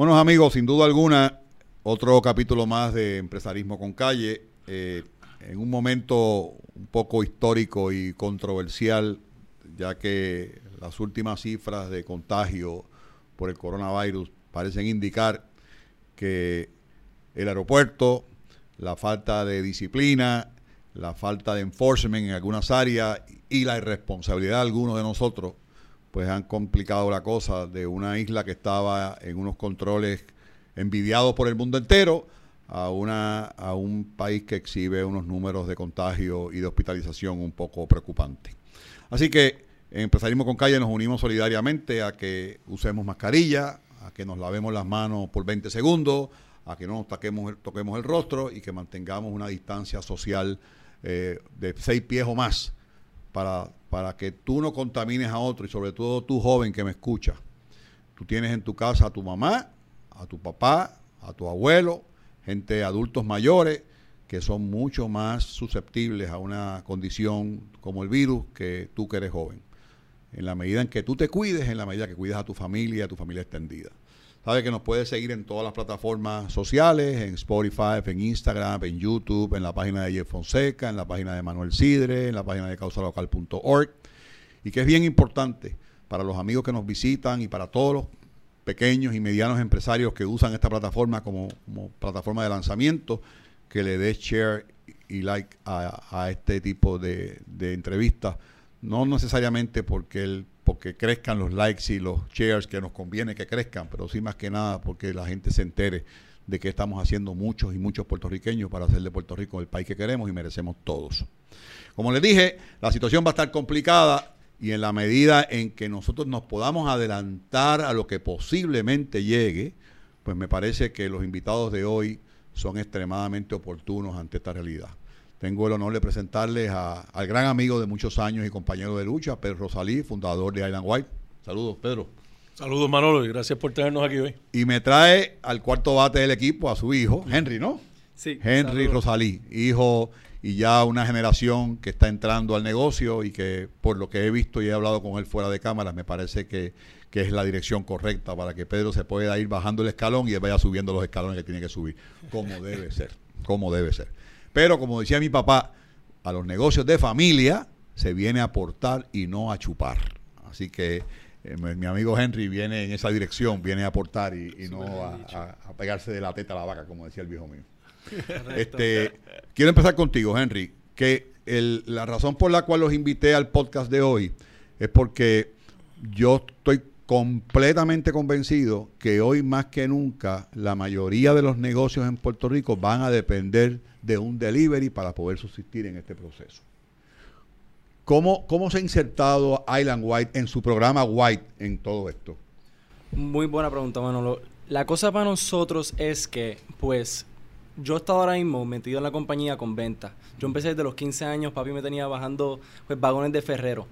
Bueno, amigos, sin duda alguna, otro capítulo más de Empresarismo con Calle. Eh, en un momento un poco histórico y controversial, ya que las últimas cifras de contagio por el coronavirus parecen indicar que el aeropuerto, la falta de disciplina, la falta de enforcement en algunas áreas y la irresponsabilidad de algunos de nosotros pues han complicado la cosa de una isla que estaba en unos controles envidiados por el mundo entero a, una, a un país que exhibe unos números de contagio y de hospitalización un poco preocupantes. Así que en Empresarismo con Calle nos unimos solidariamente a que usemos mascarilla, a que nos lavemos las manos por 20 segundos, a que no nos toquemos, toquemos el rostro y que mantengamos una distancia social eh, de seis pies o más para, para que tú no contamines a otro y sobre todo tú joven que me escucha. Tú tienes en tu casa a tu mamá, a tu papá, a tu abuelo, gente adultos mayores que son mucho más susceptibles a una condición como el virus que tú que eres joven. En la medida en que tú te cuides, en la medida que cuidas a tu familia, a tu familia extendida. Sabe que nos puedes seguir en todas las plataformas sociales, en Spotify, en Instagram, en YouTube, en la página de Jeff Fonseca, en la página de Manuel Sidre, en la página de causalocal.org. Y que es bien importante para los amigos que nos visitan y para todos los pequeños y medianos empresarios que usan esta plataforma como, plataforma de lanzamiento, que le des share y like a, este tipo de, de entrevistas. No necesariamente porque el porque crezcan los likes y los shares que nos conviene que crezcan, pero sí más que nada porque la gente se entere de que estamos haciendo muchos y muchos puertorriqueños para hacer de Puerto Rico el país que queremos y merecemos todos. Como les dije, la situación va a estar complicada y en la medida en que nosotros nos podamos adelantar a lo que posiblemente llegue, pues me parece que los invitados de hoy son extremadamente oportunos ante esta realidad. Tengo el honor de presentarles al gran amigo de muchos años y compañero de lucha, Pedro Rosalí, fundador de Island White. Saludos, Pedro. Saludos, Manolo, y gracias por tenernos aquí hoy. Y me trae al cuarto bate del equipo a su hijo, Henry, ¿no? Sí. Henry Rosalí, hijo y ya una generación que está entrando al negocio y que por lo que he visto y he hablado con él fuera de cámara, me parece que, que es la dirección correcta para que Pedro se pueda ir bajando el escalón y él vaya subiendo los escalones que tiene que subir, como debe ser, como debe ser. Pero como decía mi papá, a los negocios de familia se viene a aportar y no a chupar. Así que eh, mi amigo Henry viene en esa dirección, viene a aportar y, no a, pegarse de la teta a la vaca, como decía el viejo mío. este, quiero empezar contigo, Henry, que la razón por la cual los invité al podcast de hoy es porque yo estoy completamente convencido que hoy más que nunca la mayoría de los negocios en Puerto Rico van a depender de un delivery para poder subsistir en este proceso. ¿Cómo, cómo se ha insertado Island White en su programa White en todo esto? Muy buena pregunta, Manolo. La cosa para nosotros es que, pues, yo he estado ahora mismo metido en la compañía con venta. Yo empecé desde los 15 años, papi me tenía bajando pues, vagones de ferrero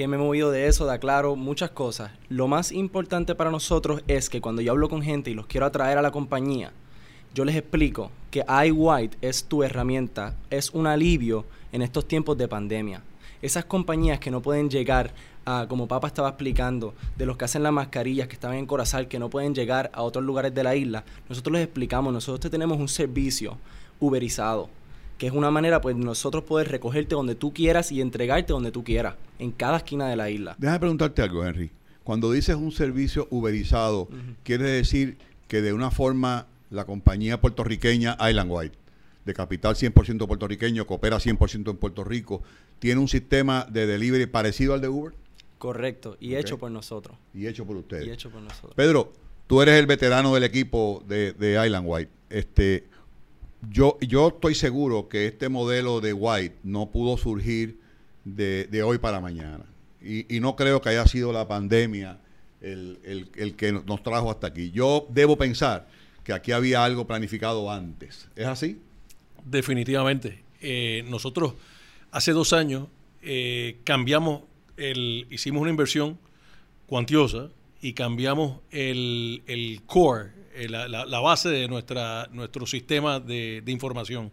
que me he movido de eso, de aclaro, muchas cosas. Lo más importante para nosotros es que cuando yo hablo con gente y los quiero atraer a la compañía, yo les explico que iWhite es tu herramienta, es un alivio en estos tiempos de pandemia. Esas compañías que no pueden llegar a, como Papa estaba explicando, de los que hacen las mascarillas, que estaban en Corazal, que no pueden llegar a otros lugares de la isla, nosotros les explicamos, nosotros te tenemos un servicio uberizado que es una manera, pues, nosotros poder recogerte donde tú quieras y entregarte donde tú quieras, en cada esquina de la isla. Déjame preguntarte algo, Henry. Cuando dices un servicio uberizado, quiere decir que de una forma la compañía puertorriqueña Island White, de capital 100% puertorriqueño, que opera 100% en Puerto Rico, tiene un sistema de delivery parecido al de Uber. Correcto, y hecho por nosotros. Y hecho por ustedes. Y hecho por nosotros. Pedro, tú eres el veterano del equipo de, de Island White. Este, yo, yo estoy seguro que este modelo de White no pudo surgir de, hoy para mañana. Y, no creo que haya sido la pandemia el, que nos trajo hasta aquí. Yo debo pensar que aquí había algo planificado antes. ¿Es así? Definitivamente. Eh, nosotros hace dos años eh, cambiamos, el, hicimos una inversión cuantiosa y cambiamos el, el core, eh, la, base de nuestra, nuestro sistema de, información.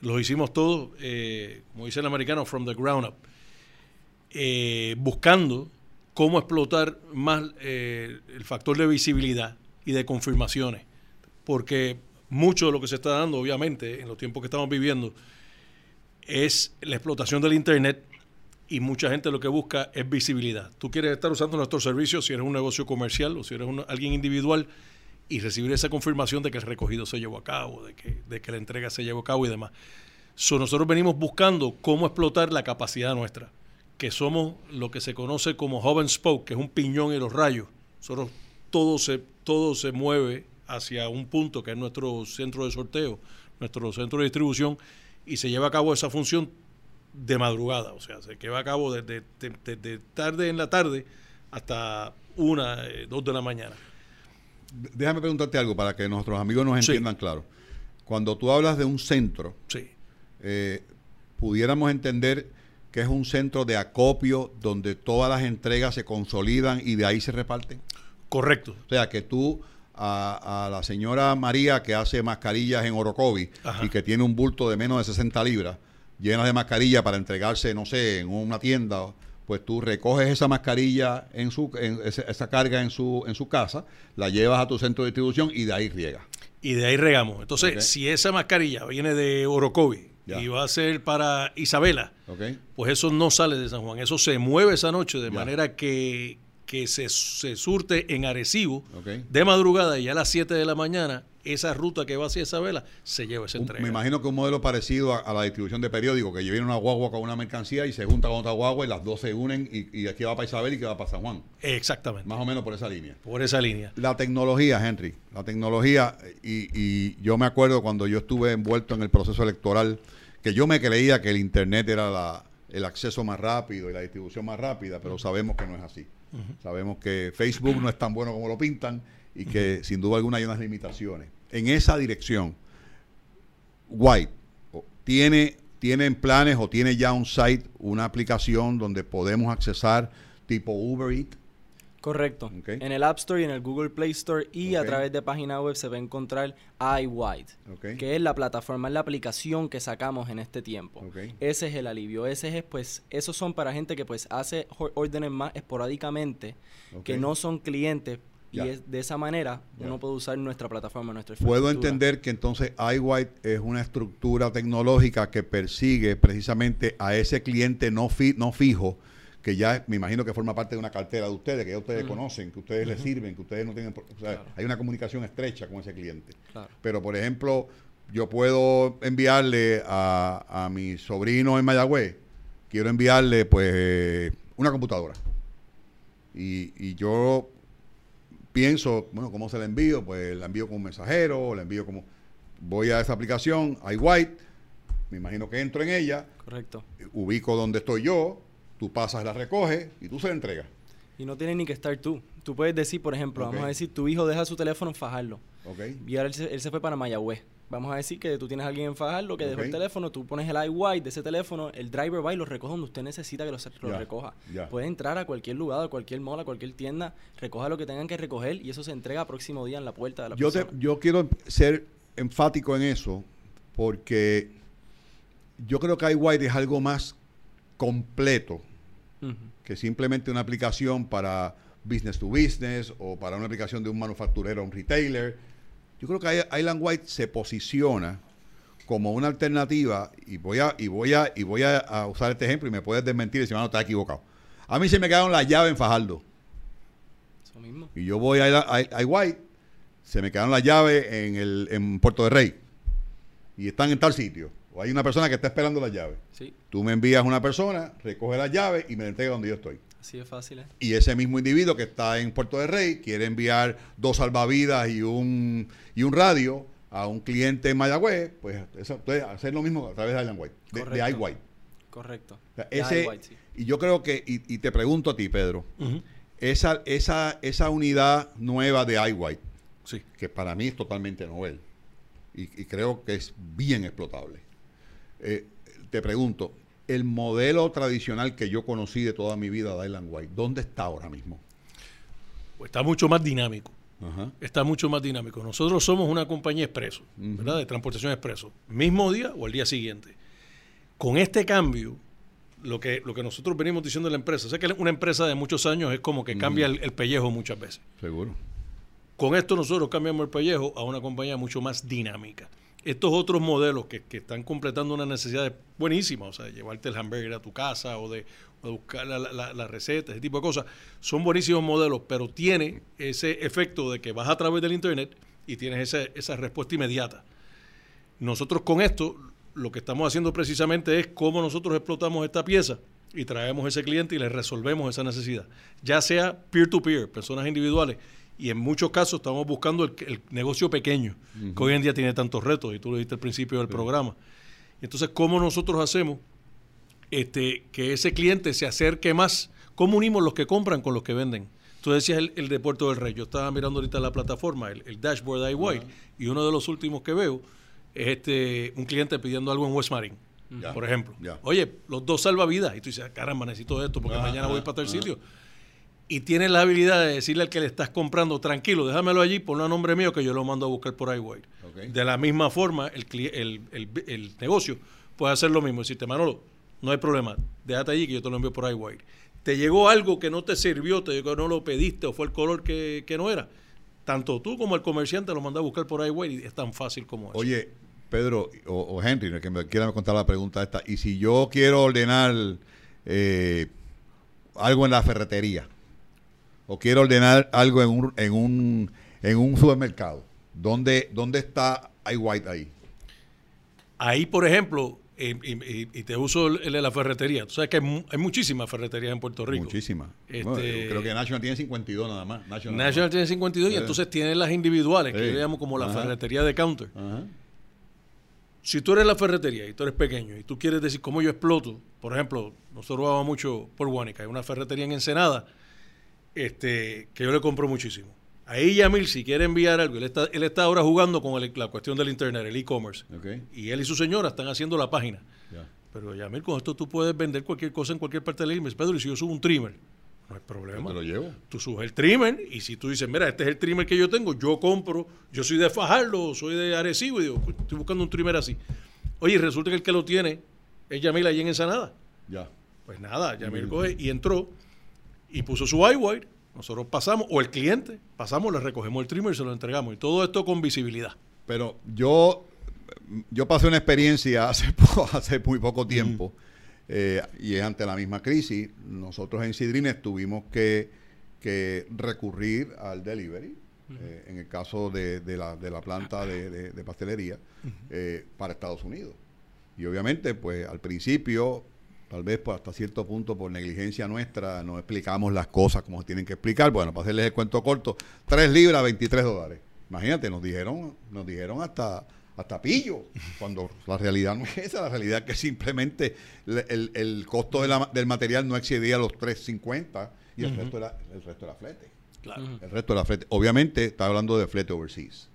Lo hicimos todos, eh, como dice el americano, from the ground up, eh, buscando cómo explotar más el factor de visibilidad y de confirmaciones. Porque mucho de lo que se está dando, obviamente, en los tiempos que estamos viviendo, es la explotación del Internet y mucha gente lo que busca es visibilidad. Tú quieres estar usando nuestros servicios si eres un negocio comercial o si eres alguien individual y recibir esa confirmación de que el recogido se llevó a cabo, de que, de que la entrega se llevó a cabo y demás. So, nosotros venimos buscando cómo explotar la capacidad nuestra, que somos lo que se conoce como and spoke, que es un piñón y los rayos. Nosotros todo se, todo se mueve hacia un punto que es nuestro centro de sorteo, nuestro centro de distribución, y se lleva a cabo esa función de madrugada, o sea, se lleva a cabo desde, tarde en la tarde hasta una, eh, dos de la mañana. Déjame preguntarte algo para que nuestros amigos nos entiendan claro. Cuando tú hablas de un centro, sí. Eh, pudiéramos entender que es un centro de acopio donde todas las entregas se consolidan y de ahí se reparten. Correcto. O sea, que tú a, la señora María que hace mascarillas en Orocovi y que tiene un bulto de menos de 60 libras llenas de mascarilla para entregarse, no sé, en una tienda, pues tú recoges esa mascarilla en su esa, carga en su en su casa, la llevas a tu centro de distribución y de ahí riega. Y de ahí regamos. Entonces, si esa mascarilla viene de Orocovi y va a ser para Isabela, pues eso no sale de San Juan, eso se mueve esa noche de manera que que se, se surte en Arecibo de madrugada y a las 7 de la mañana esa ruta que va hacia Isabela se lleva esa entrega. Me imagino que un modelo parecido a, la distribución de periódicos, que lleven una guagua con una mercancía y se junta con otra guagua y las dos se unen y, aquí va para Isabel y que va para San Juan. Exactamente. Más o menos por esa línea. Por esa línea. La tecnología, Henry, la tecnología, y, y yo me acuerdo cuando yo estuve envuelto en el proceso electoral, que yo me creía que el Internet era la, el acceso más rápido y la distribución más rápida, pero sabemos que no es así. Sabemos que Facebook no es tan bueno como lo pintan y que sin duda alguna hay unas limitaciones. En esa dirección, White tiene tienen planes o tiene ya un site, una aplicación donde podemos accesar tipo Uber Eats Correcto. En el App Store y en el Google Play Store y a través de página web se va a encontrar iWhite, que es la plataforma, es la aplicación que sacamos en este tiempo. Ese es el alivio. Ese es, pues, esos son para gente que pues hace órdenes más esporádicamente, que no son clientes. Y es, de esa manera uno puede usar nuestra plataforma, nuestra Puedo entender que entonces iWhite es una estructura tecnológica que persigue precisamente a ese cliente no, no fijo que ya me imagino que forma parte de una cartera de ustedes, que ya ustedes conocen, que ustedes les sirven, que ustedes no tienen... O sea, hay una comunicación estrecha con ese cliente. Pero, por ejemplo, yo puedo enviarle a, a mi sobrino en Mayagüez, quiero enviarle, pues, una computadora. Y, y yo pienso, bueno, ¿cómo se la envío? Pues la envío como un mensajero, la envío como... Voy a esa aplicación, iWhite, me imagino que entro en ella. Correcto. Ubico donde estoy yo, tú pasas, la recoges y tú se la entregas. Y no tienes ni que estar tú. Tú puedes decir, por ejemplo, vamos a decir, tu hijo deja su teléfono en Fajardo. Okay. Y ahora él se, fue para Mayagüez. Vamos a decir que tú tienes a alguien en Fajardo que dejó el teléfono, tú pones el iWhite de ese teléfono, el driver va y lo recoge donde usted necesita que lo, recoja. Puede entrar a cualquier lugar, a cualquier mola, a cualquier tienda, recoja lo que tengan que recoger y eso se entrega próximo día en la puerta de la yo persona. yo quiero ser enfático en eso porque yo creo que iWhite es algo más completo que simplemente una aplicación para business to business o para una aplicación de un manufacturero o un retailer. Yo creo que Island White se posiciona como una alternativa y voy a y voy a y voy a, usar este ejemplo y me puedes desmentir si no está equivocado. A mí se me quedaron las llaves en Fajardo. Eso mismo. Y yo voy a, a, White, se me quedaron las llaves en el en Puerto de Rey y están en tal sitio o hay una persona que está esperando las llaves. Sí. Tú me envías una persona, recoge las llaves y me la entrega donde yo estoy. Así de fácil. ¿eh? Y ese mismo individuo que está en Puerto de Rey quiere enviar dos salvavidas y un, y un radio a un cliente en Mayagüez, pues eso puede hacer lo mismo a través de Island White, de, iWhite. Correcto. ese, y yo creo que, y, te pregunto a ti, Pedro, esa, esa, esa unidad nueva de iWhite, sí. que para mí es totalmente novel, y creo que es bien explotable eh, te pregunto, el modelo tradicional que yo conocí de toda mi vida de Island White, ¿dónde está ahora mismo? Pues está mucho más dinámico. Está mucho más dinámico. Nosotros somos una compañía expreso, ¿verdad? De transportación expreso. Mismo día o el día siguiente. Con este cambio, lo que, lo que nosotros venimos diciendo de la empresa, sé que una empresa de muchos años es como que cambia el, pellejo muchas veces. Seguro. Con esto nosotros cambiamos el pellejo a una compañía mucho más dinámica. Estos otros modelos que, que están completando una necesidad buenísima, o sea, llevarte el hamburger a tu casa o de, de buscar la, la- receta, ese tipo de cosas, son buenísimos modelos, pero tiene ese efecto de que vas a través del internet y tienes ese- esa respuesta inmediata. Nosotros con esto lo que estamos haciendo precisamente es cómo nosotros explotamos esta pieza y traemos ese cliente y le resolvemos esa necesidad. Ya sea peer-to-peer, personas individuales, y en muchos casos estamos buscando el, el negocio pequeño, que hoy en día tiene tantos retos, y tú lo dijiste al principio del programa. Entonces, ¿cómo nosotros hacemos este, que ese cliente se acerque más? ¿Cómo unimos los que compran con los que venden? Tú decías el, el de Puerto del Rey. Yo estaba mirando ahorita la plataforma, el, el dashboard de iWhite, y uno de los últimos que veo es este un cliente pidiendo algo en West Marine, por ejemplo. Oye, los dos salvavidas. Y tú dices, "Ah, caramba, necesito esto porque mañana voy para tal sitio. Y tienes la habilidad de decirle al que le estás comprando, tranquilo, déjamelo allí, ponlo a nombre mío que yo lo mando a buscar por iWhite. Ok. De la misma forma, el, el, el- el negocio puede hacer lo mismo. Decirte, Manolo, no hay problema, déjate allí que yo te lo envío por iWire. Te llegó algo que no te sirvió, te llegó, no lo pediste o fue el color que, que no era. Tanto tú como el comerciante lo manda a buscar por iWire y es tan fácil como eso. Oye, Pedro o, o Henry, que me contar la pregunta esta. Y si yo quiero ordenar eh, algo en la ferretería, o quiero ordenar algo en un, en un, en un supermercado, ¿dónde, ¿dónde está iWhite ahí? Ahí, por ejemplo, y, y- y te uso el, de la ferretería. Tú sabes que hay, hay muchísimas ferreterías en Puerto Rico. Muchísimas. Este- Bueno, creo que National tiene 52 nada más. National, nada National más. tiene 52 y entonces tiene las individuales, que yo le llamo como la Ajá. ferretería de counter. Ajá. Si tú eres la ferretería y tú eres pequeño y tú quieres decir cómo yo exploto, por ejemplo, nosotros vamos mucho por Guanica, hay una ferretería en Ensenada este, que yo le compro muchísimo. Ahí Yamil, si quiere enviar algo, él está, él está ahora jugando con el- la cuestión del internet, el e-commerce. Y él y su señora están haciendo la página. Pero Yamil, con esto tú puedes vender cualquier cosa en cualquier parte del e Pedro, y si yo subo un trimmer, no hay problema. te lo llevo. Tú subes el trimmer y si tú dices, mira, este es el trimmer que yo tengo, yo compro, yo soy de Fajardo, soy de Arecibo y digo, "Pues, estoy buscando un trimmer así. Oye, y resulta que el que lo tiene es Yamil allí en Ensenada. Ya. Pues nada, Yamil coge y entró y puso su iWire. Nosotros pasamos, o el cliente, pasamos, le recogemos el trimmer y se lo entregamos. Y todo esto con visibilidad. Pero yo, yo pasé una experiencia hace, po- hace muy poco tiempo, eh, y es ante la misma crisis. Nosotros en Sidrines tuvimos que, que recurrir al delivery, eh, en el caso de, de la, de la planta de, de- de pastelería, eh, para Estados Unidos. Y obviamente, pues al principio, tal vez pues, hasta cierto punto por negligencia nuestra, no explicamos las cosas como se tienen que explicar. Bueno, para hacerles el cuento corto, 3 libras, 23 dólares. Imagínate, nos dijeron, nos dijeron hasta, hasta pillo, cuando la realidad no es esa, la realidad es que simplemente le- el, el costo de la- del material no excedía los 3.50 y el, resto era, el resto era flete. Claro. El resto era flete. Obviamente, está hablando de flete overseas.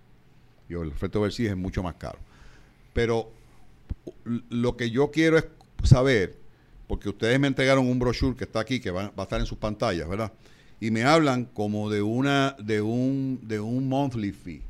Y el flete overseas es mucho más caro. Pero lo que yo quiero es saber, porque ustedes me entregaron un brochure que está aquí, que va, va a estar en sus pantallas, ¿verdad? Y me hablan como de una, de un, de un monthly fee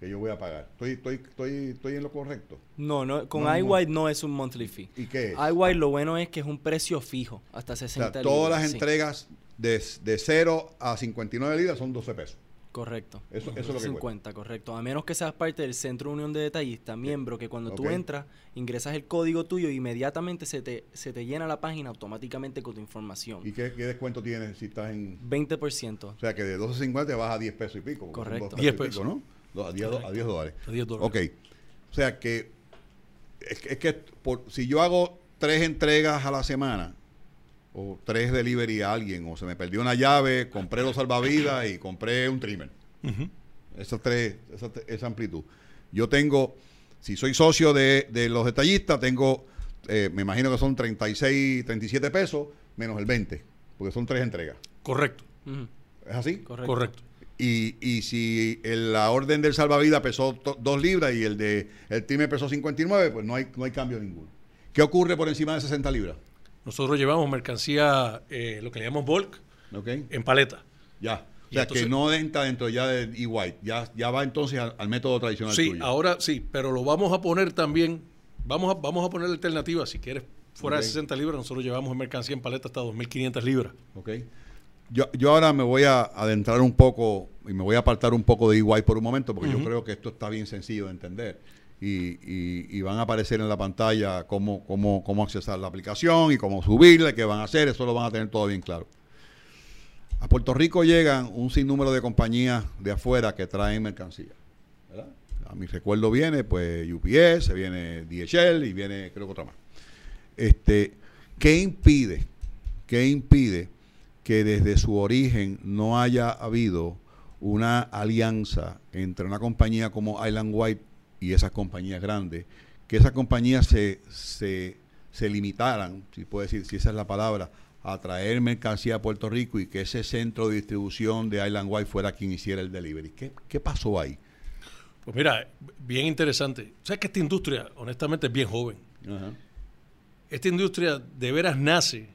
que yo voy a pagar. Estoy, estoy, estoy, estoy en lo correcto. No, no, con No, no. iWhite no es un monthly fee. ¿Y qué es? iWhite lo bueno es que es un precio fijo, hasta O 60 sea, todas las sí. entregas de, de 0 a 59 libras son 12 pesos. Correcto. Eso, eso es lo que cuesta. 50, correcto. A menos que seas parte del Centro de Unión de Detallistas, miembro, que cuando tú Ok. entras, ingresas el código tuyo y inmediatamente se te, se te llena la página automáticamente con tu información. ¿Y qué, qué descuento tienes si estás en, 20%. O sea que de 12.50 te vas a 10 pesos y pico. Correcto. dos 10 y pesos. pico, ¿no? A 10, do- a 10 dólares. A 10 dólares. Ok. O sea que es que, es que por- si yo hago tres entregas a la semana o tres delivery a alguien o se me perdió una llave, compré los salvavidas y compré un trimmer. Ujú. Esas tres, esa, esa amplitud. Yo tengo, si soy socio de, de los detallistas, tengo, eh, me imagino que son 36, 37 pesos menos el 20, porque son tres entregas. Correcto, ¿Es así? Correcto. correcto. Y, y si el- la orden del salvavidas pesó to- dos libras y el de el time pesó 59, pues no hay, no hay cambio ninguno. ¿Qué ocurre por encima de 60 libras? Nosotros llevamos mercancía, eh, lo que le llamamos bulk, ¿Ok? en paleta. Ya. O sea, entonces- que no entra dentro ya de E-White. Ya, ya va entonces al, al método tradicional Sí, tuyo. ahora sí, pero lo vamos a poner también, vamos a, vamos a poner alternativa, si quieres, fuera de 60 libras, nosotros llevamos en mercancía en paleta hasta 2.500 libras. ¿Ok? yo, yo ahora me voy a adentrar un poco y me voy a apartar un poco de EY por un momento porque yo creo que esto está bien sencillo de entender. Y, van a aparecer en la pantalla cómo, cómo, cómo accesar la aplicación y cómo subirle, qué van a hacer, eso lo van a tener todo bien claro. A Puerto Rico llegan un sinnúmero de compañías de afuera que traen mercancía. A mi recuerdo viene pues UPS, viene DHL y viene creo que otra más. Este, ¿Qué impide? ¿Qué impide que desde su origen no haya habido una alianza entre una compañía como Island White y esas compañías grandes, que esas compañías se, se, se limitaran, si puedo decir, si esa es la palabra, a traer mercancía a Puerto Rico y que ese centro de distribución de Island White fuera quien hiciera el delivery. ¿Qué, qué pasó ahí? Pues mira, bien interesante. O sea que esta industria, honestamente, es bien joven. Esta industria de veras nace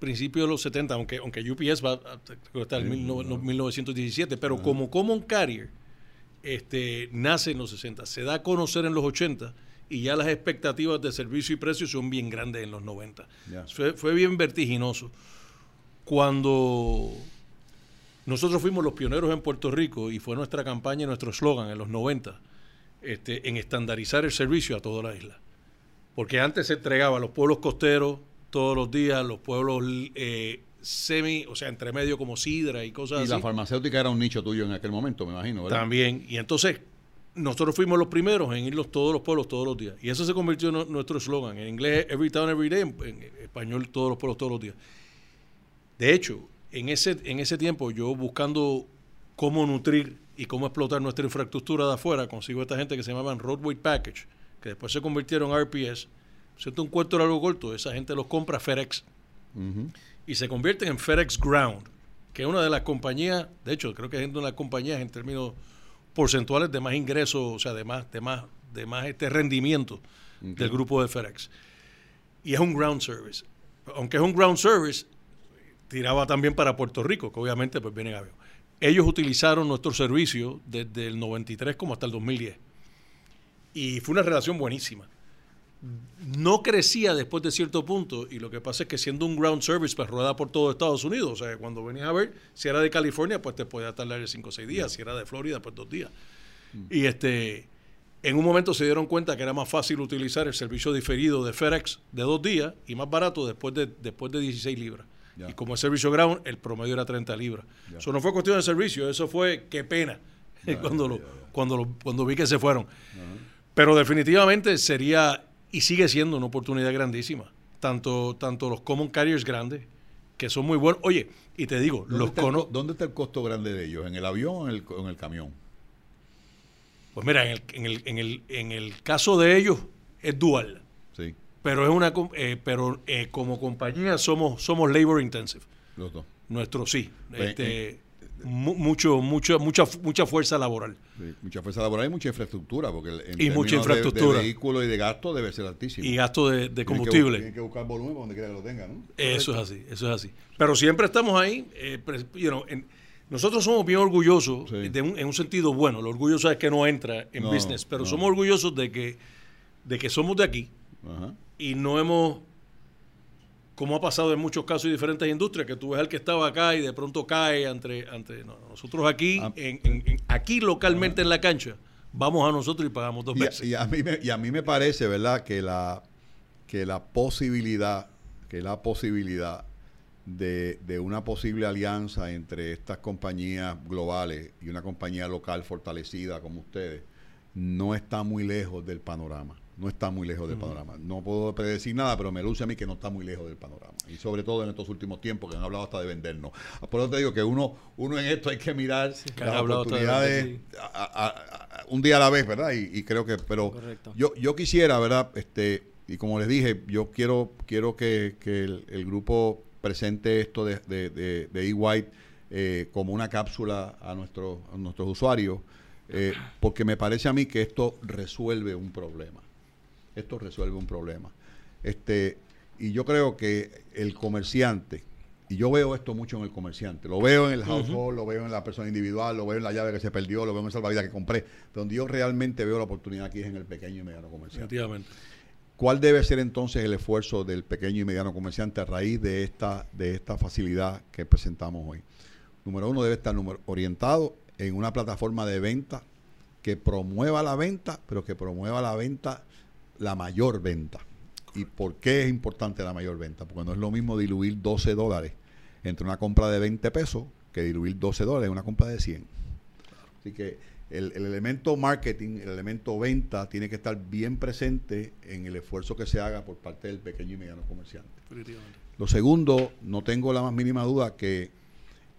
principios de los 70, aunque, aunque UPS va a estar en 1917, pero como Common Carrier este, nace en los 60, se da a conocer en los 80 y ya las expectativas de servicio y precio son bien grandes en los 90. Fue, bien vertiginoso. Cuando nosotros fuimos los pioneros en Puerto Rico y fue nuestra campaña, nuestro eslogan en los 90, este, en estandarizar el servicio a toda la isla. Porque antes se entregaba a los pueblos costeros todos los días, los pueblos eh, semi, o sea, entre medio como Sidra y cosas así. Y la farmacéutica era un nicho tuyo en aquel momento, me imagino, ¿verdad? También. Y entonces nosotros fuimos los primeros en ir todos los pueblos todos los días. Y eso se convirtió en nuestro eslogan. En inglés, every town, every day. En, español, todos los pueblos todos los días. De hecho, en ese, en ese tiempo, yo buscando cómo nutrir y cómo explotar nuestra infraestructura de afuera, consigo esta gente que se llamaban Roadway Package, que después se convirtieron en RPS. ¿Cierto? Un cuarto largo corto, esa gente los compra FedEx. Y se convierten en FedEx Ground, que es una de las compañías, de hecho, creo que es una de las compañías en términos porcentuales de más ingresos, o sea, de más, de más, de más este rendimiento del grupo de FedEx. Y es un ground service. Aunque es un ground service, tiraba también para Puerto Rico, que obviamente pues vienen avión. Ellos utilizaron nuestro servicio desde el 93 como hasta el 2010. Y fue una relación buenísima no crecía después de cierto punto y lo que pasa es que siendo un ground service pues rueda por todo Estados Unidos, o sea, cuando venías a ver, si era de California pues te podía tardar 5 o 6 días, si era de Florida pues dos días. Mm. Y este en un momento se dieron cuenta que era más fácil utilizar el servicio diferido de FedEx de dos días y más barato después de, después de 16 libras. Y como es servicio ground, el promedio era 30 libras. Eso no fue cuestión de servicio, eso fue qué pena cuando, lo, cuando, cuando vi que se fueron. Pero definitivamente sería y sigue siendo una oportunidad grandísima. Tanto, tanto los common carriers grandes, que son muy buenos. Oye, y te digo, los cono ¿Dónde está el costo grande de ellos? ¿En el avión o en el, en el camión? Pues mira, en el, en, el, en, el, en el caso de ellos es dual. Sí. Pero es una eh, pero eh, como compañía somos somos labor intensive. Los dos. Nuestro sí. Pues, este, eh, mucho, mucho, mucha, mucha fuerza laboral. mucha fuerza laboral y mucha infraestructura, porque y mucha infraestructura. De, vehículo y de gasto debe ser altísimo. Y gasto de, combustible. Tienen que, buscar volumen donde quiera que lo tengan, ¿no? Eso es así, eso es así. Pero siempre estamos ahí, eh, nosotros somos bien orgullosos, en un sentido bueno, lo orgulloso es que no entra en business, pero somos orgullosos de que, de que somos de aquí y no hemos como ha pasado en muchos casos y diferentes industrias, que tú ves al que estaba acá y de pronto cae entre... entre nosotros aquí, ah. en, aquí localmente en la cancha, vamos a nosotros y pagamos dos veces. Y a, mí me, y a mí me parece, ¿verdad?, que la, que la posibilidad, que la posibilidad de, de, una posible alianza entre estas compañías globales y una compañía local fortalecida como ustedes no está muy lejos del panorama no está muy lejos del panorama. No puedo predecir nada, pero me luce a mí que no está muy lejos del panorama. Y sobre todo en estos últimos tiempos que han hablado hasta de vendernos. Por eso te digo que uno, uno en esto hay que mirar las oportunidades un día a la vez, ¿verdad? Y, creo que, pero yo, yo quisiera, ¿verdad? Este, y como les dije, yo quiero, quiero que, el, grupo presente esto de, de, de, de E-White eh, como una cápsula a, nuestros a nuestros usuarios, eh, porque me parece a mí que esto resuelve un problema esto resuelve un problema. Este, y yo creo que el comerciante, y yo veo esto mucho en el comerciante, lo veo en el household, lo veo en la persona individual, lo veo en la llave que se perdió, lo veo en el salvavidas que compré, donde yo realmente veo la oportunidad aquí es en el pequeño y mediano comerciante. ¿Cuál debe ser entonces el esfuerzo del pequeño y mediano comerciante a raíz de esta, de esta facilidad que presentamos hoy? Número uno, debe estar orientado en una plataforma de venta que promueva la venta, pero que promueva la venta, la mayor venta. ¿Y por qué es importante la mayor venta? Porque no es lo mismo diluir 12 dólares entre una compra de 20 pesos que diluir 12 dólares en una compra de 100. Así que el, elemento marketing, el elemento venta, tiene que estar bien presente en el esfuerzo que se haga por parte del pequeño y mediano comerciante. Lo segundo, no tengo la más mínima duda que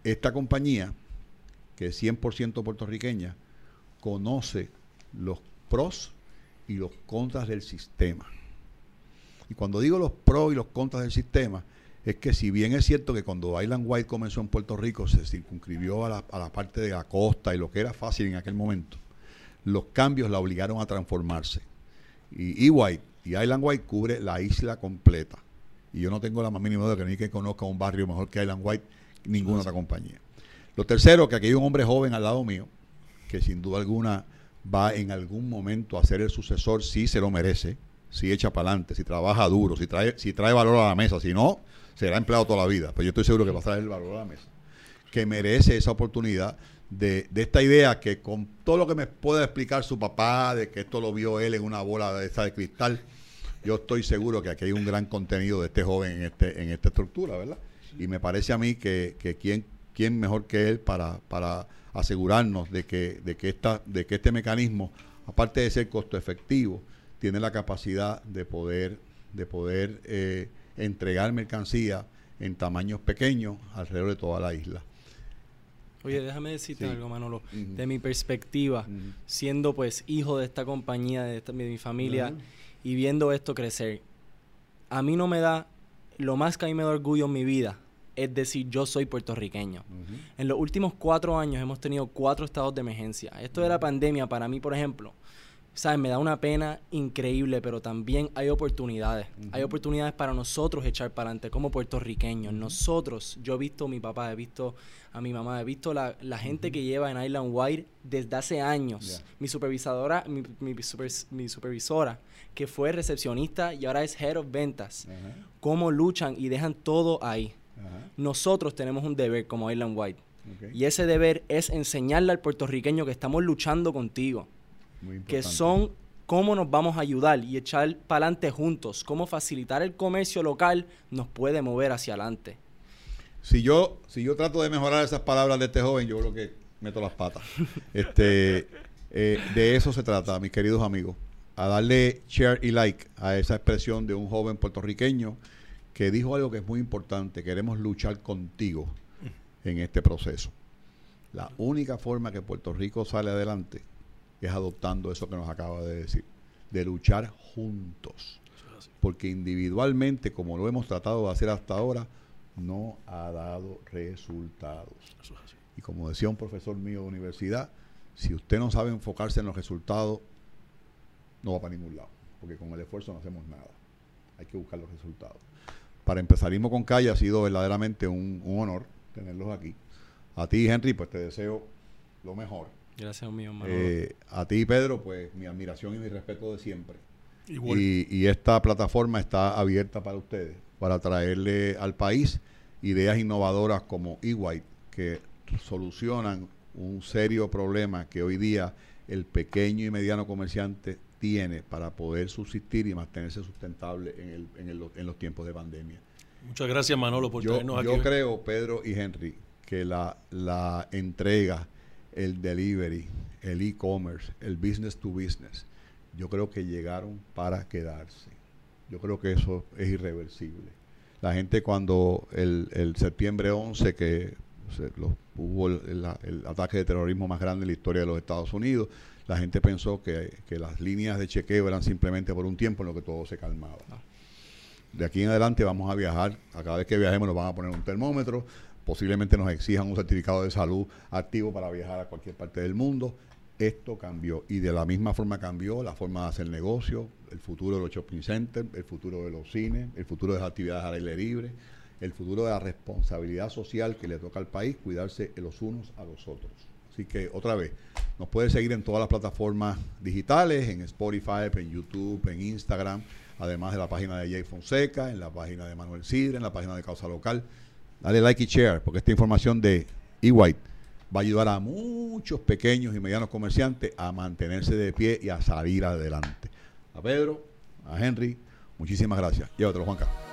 esta compañía, que es 100% puertorriqueña, conoce los pros y los contras del sistema. Y cuando digo los pros y los contras del sistema, es que si bien es cierto que cuando Island White comenzó en Puerto Rico se circunscribió a la, a la parte de la costa y lo que era fácil en aquel momento, los cambios la obligaron a transformarse. Y E-White y Island White cubre la isla completa. Y yo no tengo la más mínima duda que ni que conozca un barrio mejor que Island White ninguna otra compañía. Lo tercero, que aquí hay un hombre joven al lado mío, que sin duda alguna va en algún momento a ser el sucesor, si se lo merece, si echa para adelante, si trabaja duro, si trae, si trae valor a la mesa, si no, será empleado toda la vida. Pero yo estoy seguro que va a traer el valor a la mesa. Que merece esa oportunidad de, de, esta idea que con todo lo que me pueda explicar su papá, de que esto lo vio él en una bola de esa de cristal, yo estoy seguro que aquí hay un gran contenido de este joven en, este, en esta estructura, ¿verdad? Y me parece a mí que, que quién, quién mejor que él para, para asegurarnos de que, de, que esta, de que este mecanismo, aparte de ser costo efectivo, tiene la capacidad de poder, de poder eh, entregar mercancía en tamaños pequeños alrededor de toda la isla. Oye, déjame decirte algo, Manolo. De mi perspectiva, siendo pues hijo de esta compañía, de, esta, de mi familia, y viendo esto crecer, a mí no me da lo más que a mí me da orgullo en mi vida es decir, yo soy puertorriqueño. En los últimos cuatro años hemos tenido cuatro estados de emergencia. Esto de la pandemia, para mí, por ejemplo, ¿sabes? Me da una pena increíble, pero también hay oportunidades. Hay oportunidades para nosotros echar para adelante como puertorriqueños. Nosotros, yo he visto a mi papá, he visto a mi mamá, he visto la, la gente que lleva en Island Wire desde hace años. Mi supervisadora, mi, mi, supervisora, que fue recepcionista y ahora es head of ventas. Cómo luchan y dejan todo ahí. Nosotros tenemos un deber como Island White. Y ese deber es enseñarle al puertorriqueño que estamos luchando contigo. que son cómo nos vamos a ayudar y echar para adelante juntos, cómo facilitar el comercio local nos puede mover hacia adelante. Si yo, si yo trato de mejorar esas palabras de este joven, yo creo que meto las patas. este, eh, de eso se trata, mis queridos amigos, a darle share y like a esa expresión de un joven puertorriqueño que dijo algo que es muy importante, queremos luchar contigo en este proceso. La única forma que Puerto Rico sale adelante es adoptando eso que nos acaba de decir, de luchar juntos. Porque individualmente, como lo hemos tratado de hacer hasta ahora, no ha dado resultados. Y como decía un profesor mío de universidad, si usted no sabe enfocarse en los resultados, no va para ningún lado. Porque con el esfuerzo no hacemos nada. Hay que buscar los resultados para Empezarismo con Calle ha sido verdaderamente un, honor tenerlos aquí. A ti, Henry, pues te deseo lo mejor. Gracias, mío, eh, A ti, Pedro, pues mi admiración y mi respeto de siempre. Y, y, esta plataforma está abierta para ustedes, para traerle al país ideas innovadoras como eWhite, que solucionan un serio problema que hoy día el pequeño y mediano comerciante tiene para poder subsistir y mantenerse sustentable en, el, en, el, en los tiempos de pandemia. Muchas gracias Manolo por yo, aquí. Yo creo, Pedro y Henry, que la, la entrega, el delivery, el e-commerce, el business to business, yo creo que llegaron para quedarse. Yo creo que eso es irreversible. La gente cuando el, el septiembre 11, que hubo el, el, ataque de terrorismo más grande en la historia de los Estados Unidos, la gente pensó que, las líneas de chequeo eran simplemente por un tiempo en lo que todo se calmaba. De aquí en adelante vamos a viajar, a cada vez que viajemos nos van a poner un termómetro, posiblemente nos exijan un certificado de salud activo para viajar a cualquier parte del mundo. Esto cambió y de la misma forma cambió la forma de hacer negocio, el futuro de los shopping centers, el futuro de los cines, el futuro de las actividades al aire libre, el futuro de la responsabilidad social que le toca al país cuidarse los unos a los otros. Así que otra vez, nos puede seguir en todas las plataformas digitales, en Spotify, en YouTube, en Instagram. además de la página de Jay Fonseca, en la página de Manuel Sidre, en la página de Causa Local. Dale like y share, porque esta información de E-White va a ayudar a muchos pequeños y medianos comerciantes a mantenerse de pie y a salir adelante. A Pedro, a Henry, muchísimas gracias. Y a otro, Juanca.